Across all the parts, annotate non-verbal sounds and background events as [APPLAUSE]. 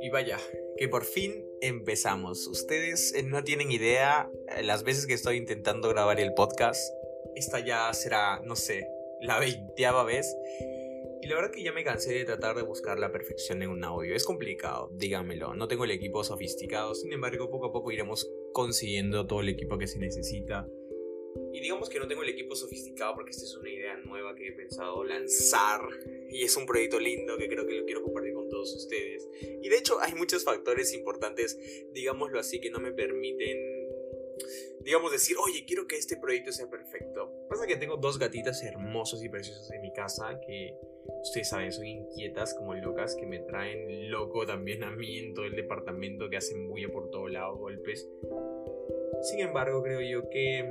Y vaya, que por fin empezamos. Ustedes eh, no tienen idea eh, las veces que estoy intentando grabar el podcast. Esta ya será, no sé, la veinteava vez. Y la verdad que ya me cansé de tratar de buscar la perfección en un audio. Es complicado, díganmelo. No tengo el equipo sofisticado. Sin embargo, poco a poco iremos consiguiendo todo el equipo que se necesita. Y digamos que no tengo el equipo sofisticado porque esta es una idea nueva que he pensado lanzar. Y es un proyecto lindo que creo que lo quiero compartir con todos ustedes. Y de hecho hay muchos factores importantes, digámoslo así, que no me permiten digamos, decir, oye, quiero que este proyecto sea perfecto. Pasa que tengo dos gatitas hermosas y preciosas en mi casa que, ustedes saben, son inquietas como locas, que me traen loco también a mí en todo el departamento, que hacen bulla por todo lado, golpes. Sin embargo, creo yo que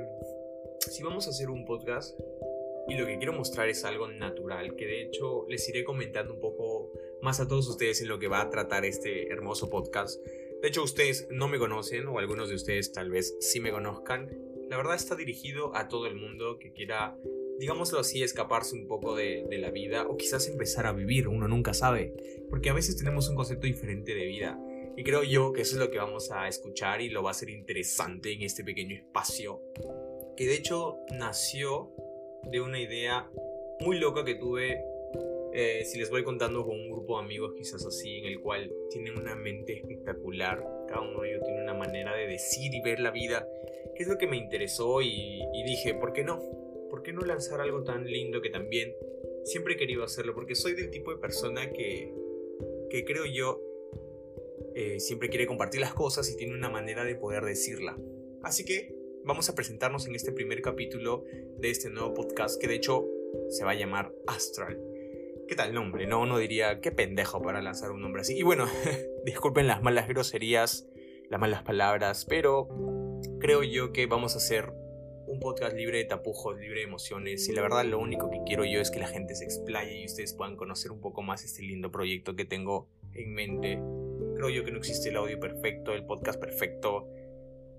si vamos a hacer un podcast y lo que quiero mostrar es algo natural, que de hecho les iré comentando un poco más a todos ustedes en lo que va a tratar este hermoso podcast de hecho, ustedes no me conocen o algunos de ustedes tal vez sí me conozcan. La verdad está dirigido a todo el mundo que quiera, digámoslo así, escaparse un poco de, la vida o quizás empezar a vivir, uno nunca sabe. Porque a veces tenemos un concepto diferente de vida. Y creo yo que eso es lo que vamos a escuchar y lo va a ser interesante en este pequeño espacio. Que de hecho nació de una idea muy loca que tuve eh, si les voy contando con un grupo de amigos quizás así, en el cual tienen una mente espectacular, cada uno de ellos tiene una manera de decir y ver la vida, que es lo que me interesó y, dije, ¿por qué no? ¿Por qué no lanzar algo tan lindo que también siempre he querido hacerlo? Porque soy del tipo de persona que, que creo yo eh, siempre quiere compartir las cosas y tiene una manera de poder decirla. Así que vamos a presentarnos en este primer capítulo de este nuevo podcast que de hecho se va a llamar Astral. ¿Qué tal nombre? No, uno diría, qué pendejo para lanzar un nombre así. Y bueno, [LAUGHS] disculpen las malas groserías, las malas palabras, pero creo yo que vamos a hacer un podcast libre de tapujos, libre de emociones. Y la verdad, lo único que quiero yo es que la gente se explaye y ustedes puedan conocer un poco más este lindo proyecto que tengo en mente. Creo yo que no existe el audio perfecto, el podcast perfecto,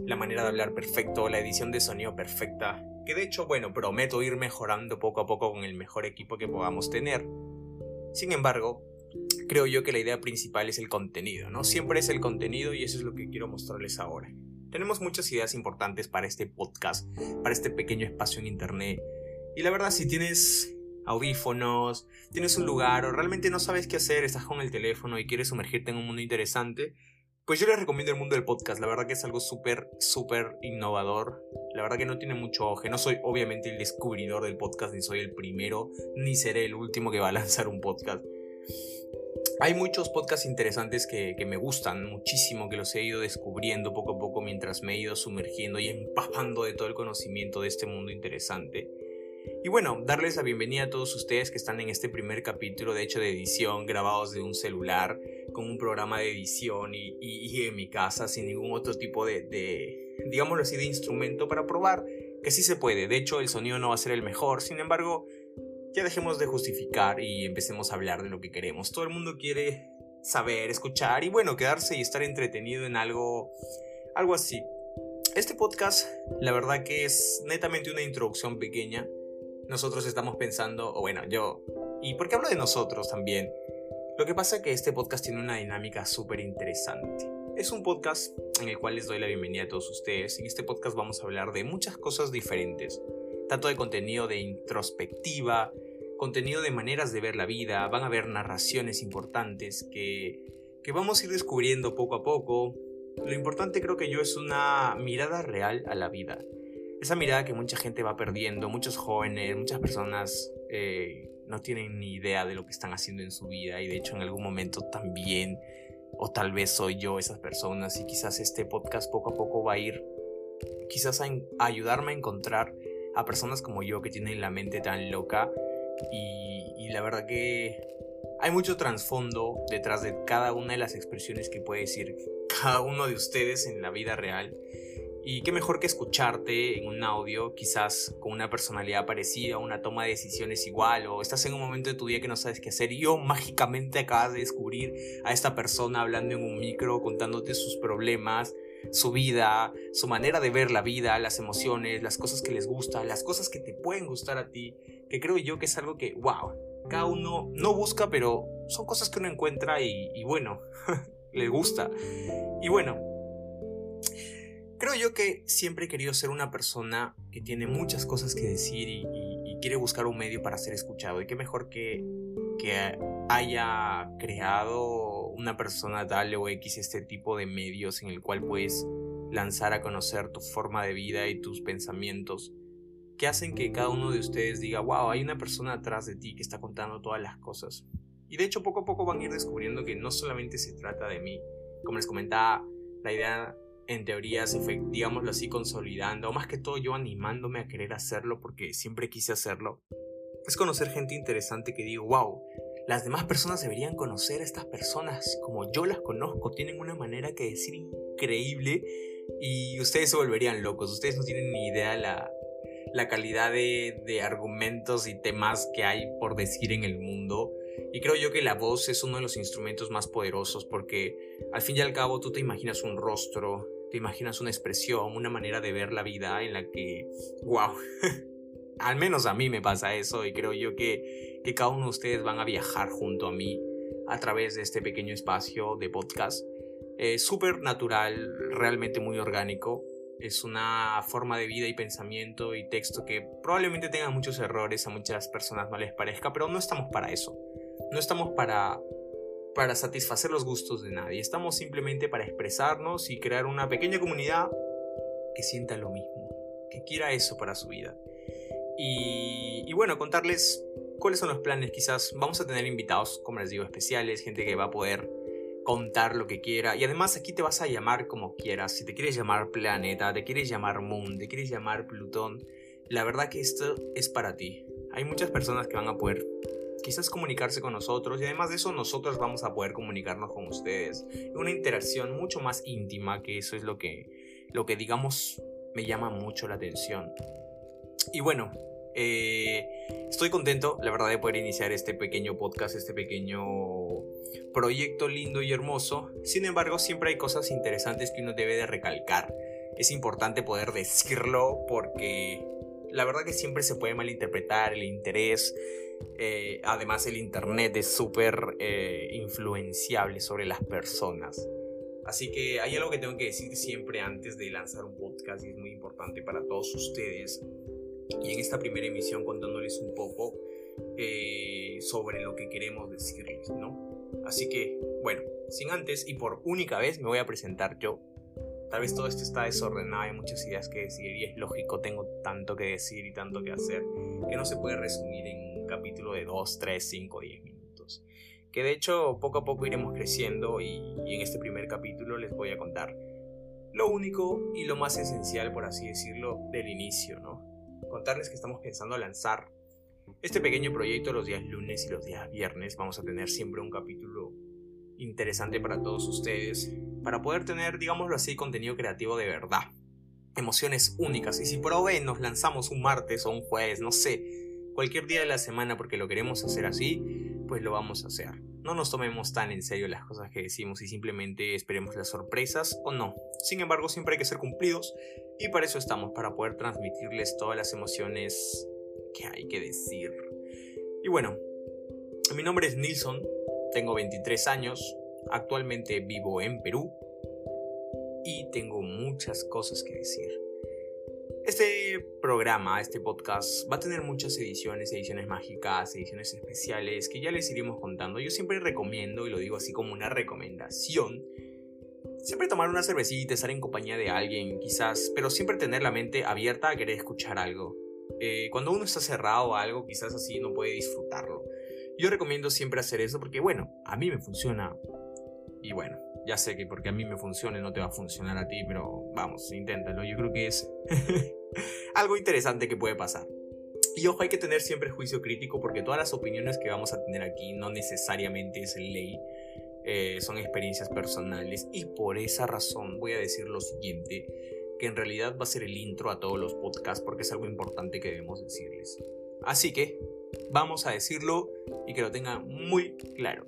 la manera de hablar perfecto, la edición de sonido perfecta. Que de hecho, bueno, prometo ir mejorando poco a poco con el mejor equipo que podamos tener. Sin embargo, creo yo que la idea principal es el contenido, ¿no? Siempre es el contenido y eso es lo que quiero mostrarles ahora. Tenemos muchas ideas importantes para este podcast, para este pequeño espacio en internet. Y la verdad, si tienes audífonos, tienes un lugar o realmente no sabes qué hacer, estás con el teléfono y quieres sumergirte en un mundo interesante, pues yo les recomiendo el mundo del podcast. La verdad que es algo súper, súper innovador. La verdad que no tiene mucho auge. No soy obviamente el descubridor del podcast, ni soy el primero, ni seré el último que va a [LAUGHS] lanzar un podcast. Hay muchos podcasts interesantes que, que, me gustan muchísimo, que los he ido descubriendo poco a poco mientras me he ido sumergiendo y empapando de todo el conocimiento de este mundo interesante. Y bueno, darles la bienvenida a todos ustedes que están en este primer capítulo, de hecho, de edición, grabados de un celular, con un programa de edición y, y, en mi casa, sin ningún otro tipo de, de, digámoslo así, de instrumento para probar que sí se puede. De hecho, el sonido no va a ser el mejor, sin embargo, ya dejemos de justificar y empecemos a hablar de lo que queremos. Todo el mundo quiere saber, escuchar y bueno, quedarse y estar entretenido en algo, algo así. Este podcast, la verdad que es netamente una introducción pequeña nosotros estamos pensando, o bueno, yo, y por qué hablo de nosotros también, lo que pasa es que este podcast tiene una dinámica súper interesante. Es un podcast en el cual les doy la bienvenida a todos ustedes. En este podcast vamos a hablar de muchas cosas diferentes, tanto de contenido de introspectiva, contenido de maneras de ver la vida, van a haber narraciones importantes que, que vamos a ir descubriendo poco a poco. Lo importante creo que yo es una mirada real a la vida esa mirada que mucha gente va perdiendo, muchos jóvenes, muchas personas eh, no tienen ni idea de lo que están haciendo en su vida y de hecho en algún momento también, o tal vez soy yo esas personas y quizás este podcast poco a poco va a ir quizás a, ayudarme a encontrar a personas como yo que tienen la mente tan loca y, y la verdad que hay mucho trasfondo detrás de cada una de las expresiones que puede decir cada uno de ustedes en la vida real y qué mejor que escucharte en un audio, quizás con una personalidad parecida, una toma de decisiones igual, o estás en un momento de tu día que no sabes qué hacer y yo mágicamente acabas de descubrir a esta persona hablando en un micro, contándote sus problemas, su vida, su manera de ver la vida, las emociones, las cosas que les gustan, las cosas que te pueden gustar a ti, que creo yo que es algo que, wow, cada uno no busca, pero son cosas que uno encuentra y, bueno, [LAUGHS] le gusta. Y bueno, creo yo que siempre he querido ser una persona que tiene muchas cosas que decir y, quiere buscar un medio para ser escuchado. Y qué mejor que, que haya creado una persona tal o X este tipo de medios en el cual puedes lanzar a conocer tu forma de vida y tus pensamientos que hacen que cada uno de ustedes diga, wow, hay una persona atrás de ti que está contando todas las cosas. Y de hecho poco a poco van a ir descubriendo que no solamente se trata de mí. Como les comentaba, la idea en teoría se fue, digámoslo así, consolidando, o más que todo yo animándome a querer hacerlo porque siempre quise hacerlo. Es conocer gente interesante que digo, wow, las demás personas deberían conocer a estas personas como yo las conozco, tienen una manera que decir increíble y ustedes se volverían locos, ustedes no tienen ni idea la, la calidad de, argumentos y temas que hay por decir en el mundo. Y creo yo que la voz es uno de los instrumentos más poderosos porque al fin y al cabo tú te imaginas un rostro, te imaginas una expresión, una manera de ver la vida en la que, wow, [LAUGHS] al menos a mí me pasa eso y creo yo que, que cada uno de ustedes van a viajar junto a mí a través de este pequeño espacio de podcast. Eh, Súper natural, realmente muy orgánico es una forma de vida y pensamiento y texto que probablemente tenga muchos errores, a muchas personas no les parezca, pero no estamos para eso. No estamos para para satisfacer los gustos de nadie. Estamos simplemente para expresarnos y crear una pequeña comunidad que sienta lo mismo, que quiera eso para su vida. Y, bueno, contarles cuáles son los planes. Quizás vamos a tener invitados, como les digo, especiales, gente que va a poder contar lo que quiera. Y además aquí te vas a llamar como quieras. Si te quieres llamar planeta, te quieres llamar Moon, te quieres llamar Plutón. La verdad que esto es para ti. Hay muchas personas que van a poder quizás comunicarse con nosotros y además de eso nosotros vamos a poder comunicarnos con ustedes. Una interacción mucho más íntima que eso es lo que, lo que digamos me llama mucho la atención. Y bueno, eh, estoy contento, la verdad, de poder iniciar este pequeño podcast, este pequeño proyecto lindo y hermoso. Sin embargo, siempre hay cosas interesantes que uno debe de recalcar. Es importante poder decirlo porque la verdad que siempre se puede malinterpretar el interés. Eh, además, el Internet es súper eh, influenciable sobre las personas. Así que hay algo que tengo que decir siempre antes de lanzar un podcast y es muy importante para todos ustedes y en esta primera emisión contándoles un poco eh, sobre lo que queremos decirles, ¿no? Así que, bueno, sin antes y por única vez me voy a presentar yo. Tal vez todo esto está desordenado, hay muchas ideas que decir y es lógico, tengo tanto que decir y tanto que hacer que no se puede resumir en un capítulo de 2, 3, 5, 10 minutos. Que de hecho poco a poco iremos creciendo y, y en este primer capítulo les voy a contar lo único y lo más esencial, por así decirlo, del inicio, ¿no? contarles que estamos pensando lanzar este pequeño proyecto los días lunes y los días viernes. Vamos a tener siempre un capítulo interesante para todos ustedes, para poder tener, digámoslo así, contenido creativo de verdad. Emociones únicas. Y si por hoy nos lanzamos un martes o un jueves, no sé, cualquier día de la semana porque lo queremos hacer así, pues lo vamos a hacer. No nos tomemos tan en serio las cosas que decimos y simplemente esperemos las sorpresas o no. Sin embargo, siempre hay que ser cumplidos y para eso estamos, para poder transmitirles todas las emociones que hay que decir. Y bueno, mi nombre es Nilsson, tengo 23 años, actualmente vivo en Perú y tengo muchas cosas que decir. Este programa, este podcast, va a tener muchas ediciones, ediciones mágicas, ediciones especiales que ya les iremos contando. Yo siempre recomiendo, y lo digo así como una recomendación, siempre tomar una cervecita, estar en compañía de alguien, quizás, pero siempre tener la mente abierta a querer escuchar algo. Eh, cuando uno está cerrado a algo, quizás así no puede disfrutarlo. Yo recomiendo siempre hacer eso porque, bueno, a mí me funciona. Y bueno, ya sé que porque a mí me funcione no te va a funcionar a ti, pero vamos, inténtalo. Yo creo que es [LAUGHS] algo interesante que puede pasar. Y ojo, hay que tener siempre juicio crítico porque todas las opiniones que vamos a tener aquí no necesariamente es ley, eh, son experiencias personales y por esa razón voy a decir lo siguiente, que en realidad va a ser el intro a todos los podcasts porque es algo importante que debemos decirles. Así que vamos a decirlo y que lo tengan muy claro.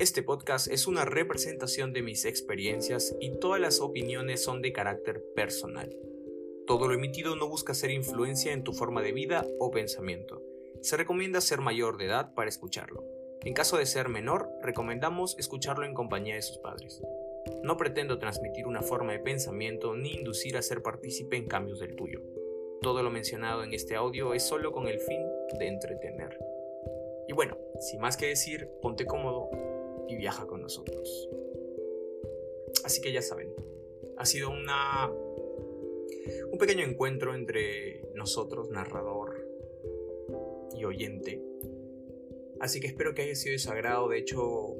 Este podcast es una representación de mis experiencias y todas las opiniones son de carácter personal. Todo lo emitido no busca ser influencia en tu forma de vida o pensamiento. Se recomienda ser mayor de edad para escucharlo. En caso de ser menor, recomendamos escucharlo en compañía de sus padres. No pretendo transmitir una forma de pensamiento ni inducir a ser partícipe en cambios del tuyo. Todo lo mencionado en este audio es solo con el fin de entretener. Y bueno, sin más que decir, ponte cómodo y viaja con nosotros. Así que ya saben, ha sido una un pequeño encuentro entre nosotros, narrador y oyente. Así que espero que haya sido de su agrado. De hecho,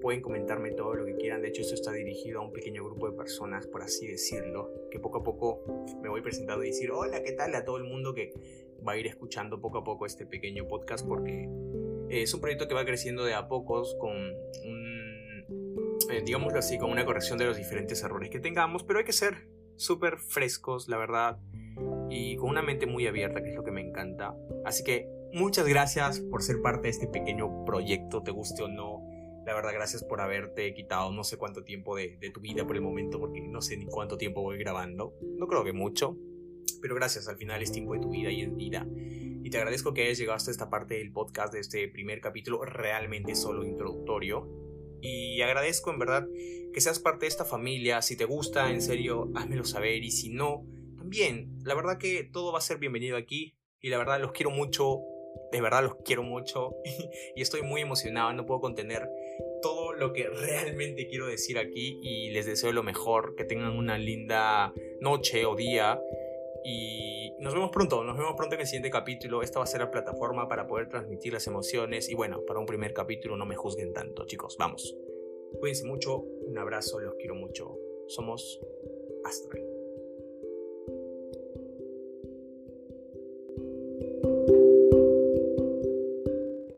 pueden comentarme todo lo que quieran. De hecho, esto está dirigido a un pequeño grupo de personas, por así decirlo, que poco a poco me voy presentando y decir, hola, ¿qué tal? A todo el mundo que va a ir escuchando poco a poco este pequeño podcast porque es un proyecto que va creciendo de a pocos con un, eh, digámoslo así, con una corrección de los diferentes errores que tengamos, pero hay que ser súper frescos, la verdad, y con una mente muy abierta, que es lo que me encanta. Así que muchas gracias por ser parte de este pequeño proyecto, te guste o no. La verdad, gracias por haberte quitado no sé cuánto tiempo de, de tu vida por el momento, porque no sé ni cuánto tiempo voy grabando. No creo que mucho, pero gracias, al final es tiempo de tu vida y es vida. Y te agradezco que hayas llegado hasta esta parte del podcast, de este primer capítulo, realmente solo introductorio. Y agradezco en verdad que seas parte de esta familia. Si te gusta, en serio, házmelo saber. Y si no, también. La verdad que todo va a ser bienvenido aquí. Y la verdad los quiero mucho. De verdad los quiero mucho. [LAUGHS] y estoy muy emocionado. No puedo contener todo lo que realmente quiero decir aquí. Y les deseo lo mejor. Que tengan una linda noche o día. Y nos vemos pronto, nos vemos pronto en el siguiente capítulo. Esta va a ser la plataforma para poder transmitir las emociones. Y bueno, para un primer capítulo no me juzguen tanto, chicos. Vamos. Cuídense mucho, un abrazo, los quiero mucho. Somos Astral.